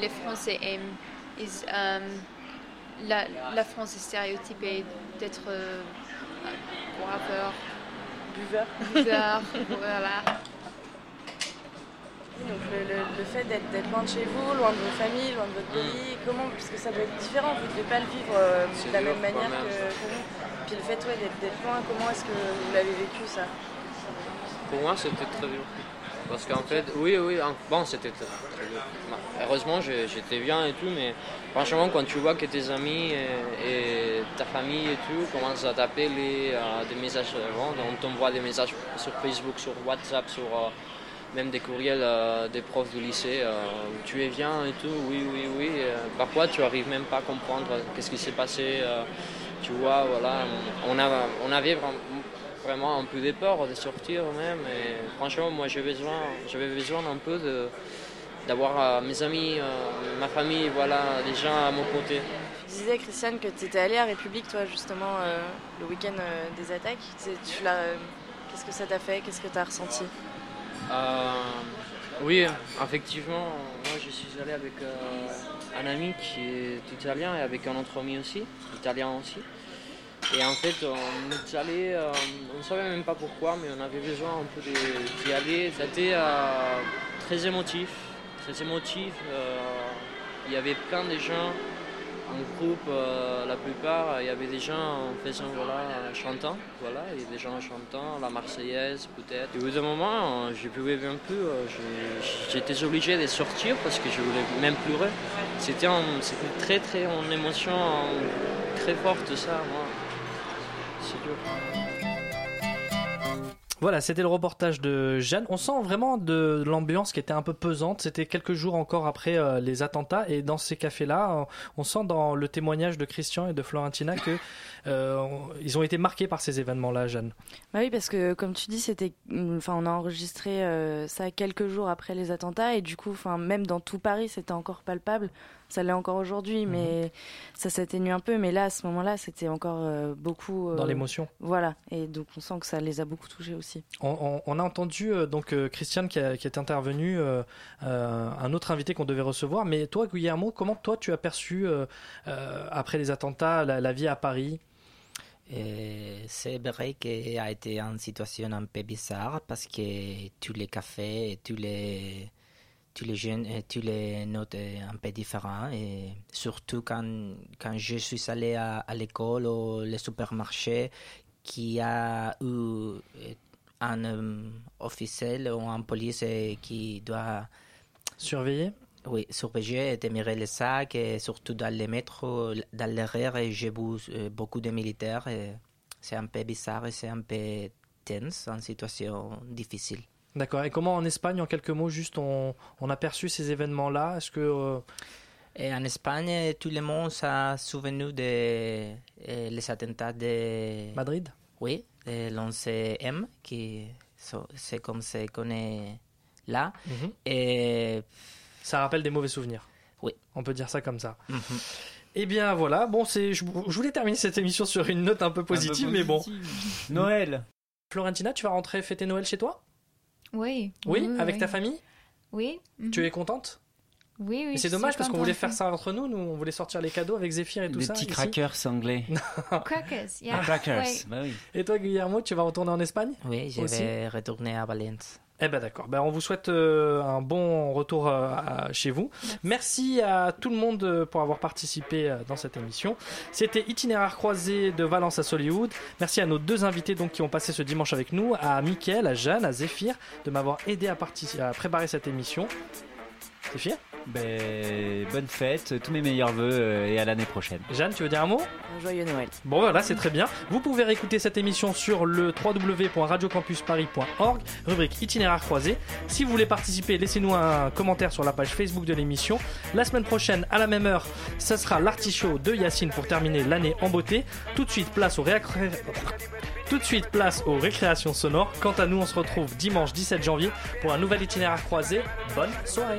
les Français aiment. Ils, euh, la, la France est stéréotypée d'être euh, boiveur, Buveur. buveur, voilà. Donc le, le- le fait d'être loin de chez vous, loin de vos familles, loin de votre pays, comment Parce que ça doit être différent, vous ne devez pas le vivre euh, de la même manière même. que, que nous. Puis le fait ouais, d'être d'être loin, comment est-ce que vous l'avez vécu ça? Pour moi, c'était très dur. Parce qu'en fait, oui, oui, bon, c'était très. Bah, Heureusement, j'étais bien et tout, mais franchement, quand tu vois que tes amis et, ta famille et tout commencent à t'appeler euh, des messages, euh, on t'envoie des messages sur Facebook, sur WhatsApp, sur euh, même des courriels des profs du lycée, où tu es bien et tout, oui, oui, oui. parfois, tu arrives même pas à comprendre qu'est-ce qui s'est passé. tu vois, voilà, on, a, on avait vraiment un peu de peur de sortir même. Et franchement, moi, j'ai besoin, j'avais besoin un peu de, d'avoir euh, mes amis, euh, ma famille, voilà, les gens à mon côté. Tu disais, Christiane, que tu étais allée à République, toi, justement, euh, le week-end des attaques. Tu l'as, Qu'est-ce que ça t'a fait? Qu'est-ce que tu as ressenti? Euh, oui, effectivement, moi je suis allé avec euh, un ami qui est italien et avec un autre ami aussi, italien aussi. Et en fait, on est allé, euh, on ne savait même pas pourquoi, mais on avait besoin un peu d'y aller. C'était euh, très émotif, très émotif. euh, il y avait plein de gens en groupe, la plupart, il y avait des gens en faisant, voilà, chantant, voilà, il y a des gens chantant, la Marseillaise peut-être. Et au bout d'un moment, je pouvais euh, je- j'étais obligé de sortir parce que je voulais même pleurer. C'était très très en émotion très forte ça, moi. C'est dur. Voilà, c'était le reportage de Jeanne. On sent vraiment de l'ambiance qui était un peu pesante. C'était quelques jours encore après euh, les attentats. Et dans ces cafés-là, euh, on sent dans le témoignage de Christian et de Florentina que euh, ils ont été marqués par ces événements-là, Jeanne. Bah oui, parce que comme tu dis, c'était, enfin, on a enregistré euh, ça quelques jours après les attentats et du coup, enfin, même dans tout Paris, c'était encore palpable. Ça l'est encore aujourd'hui, mais ça s'atténue un peu. Mais là, à ce moment-là, c'était encore euh, beaucoup euh, Dans l'émotion. Voilà, et donc on sent que ça les a beaucoup touchés aussi. On, on- on a entendu euh, donc euh, Christiane qui, a- qui est intervenue, euh, euh, un autre invité qu'on devait recevoir. Mais toi, Guillermo, comment toi tu as perçu euh, euh, après les attentats la, la vie à Paris? C'est vrai qu'il a été une situation un peu bizarre parce que tous les cafés et tous les, tous les jeunes et tous les notes un peu différents. Et surtout quand, quand je suis allé à, à l'école ou le supermarché, qui a eu un euh, officiel ou un police euh, qui doit surveiller? Oui, surveiller et démarrer les sacs et surtout dans les métros, dans et j'ai vu euh, beaucoup de militaires c'est un peu bizarre et c'est un peu tense, une situation difficile. D'accord. Et comment en Espagne, en quelques mots, juste on, on a perçu ces événements-là? Est-ce que euh, Et en Espagne, tout le monde s'est souvenu des euh, les attentats de Madrid? Oui, de l'11M, qui c'est comme c'est connaît là. Mhm. Et ça rappelle des mauvais souvenirs Oui. On peut dire ça comme ça. Mhm. Eh bien voilà, bon c'est, je, je voulais terminer cette émission sur une note un peu positive, mais bon. Noël. Florentina, tu vas rentrer fêter Noël chez toi? Oui. Oui, avec oui. ta famille Oui. mhm. Tu es contente? Oui, oui. Mais c'est dommage parce qu'on voulait faire ça entre nous, nous on voulait sortir les cadeaux avec Zéphyr et tout Des ça. petits ici. crackers anglais. Crackers, yeah. Crackers, Ouais. bah oui. Et toi Guillermo, tu vas retourner en Espagne? Oui, je Aussi vais retourner à Valence. Eh ben d'accord. Ben, on vous souhaite euh, un bon retour euh, à- chez vous. Merci. à tout le monde euh, pour avoir participé dans cette émission. C'était Itinéraire croisé de Valence à Sollywood. Merci à nos deux invités donc qui ont passé ce dimanche avec nous, à Mickaël, à Jeanne, à Zéphyr, de m'avoir aidé à, à préparer cette émission. Zéphyr? Ben, bonne fête, tous mes meilleurs voeux euh, et à l'année prochaine. Jeanne, tu veux dire un mot? Un joyeux Noël. Bon voilà, c'est très bien. Vous pouvez réécouter cette émission sur le www.radiocampusparis.org, rubrique itinéraire croisé. Si vous voulez participer, laissez-nous un commentaire sur la page Facebook de l'émission. La semaine prochaine, à la même heure, ce sera l'artichaut de Yacine pour terminer l'année en beauté. Tout de suite, place au réac- Tout de suite, place aux récréations sonores. Quant à nous, on se retrouve dimanche 17 janvier pour un nouvel itinéraire croisé. Bonne soirée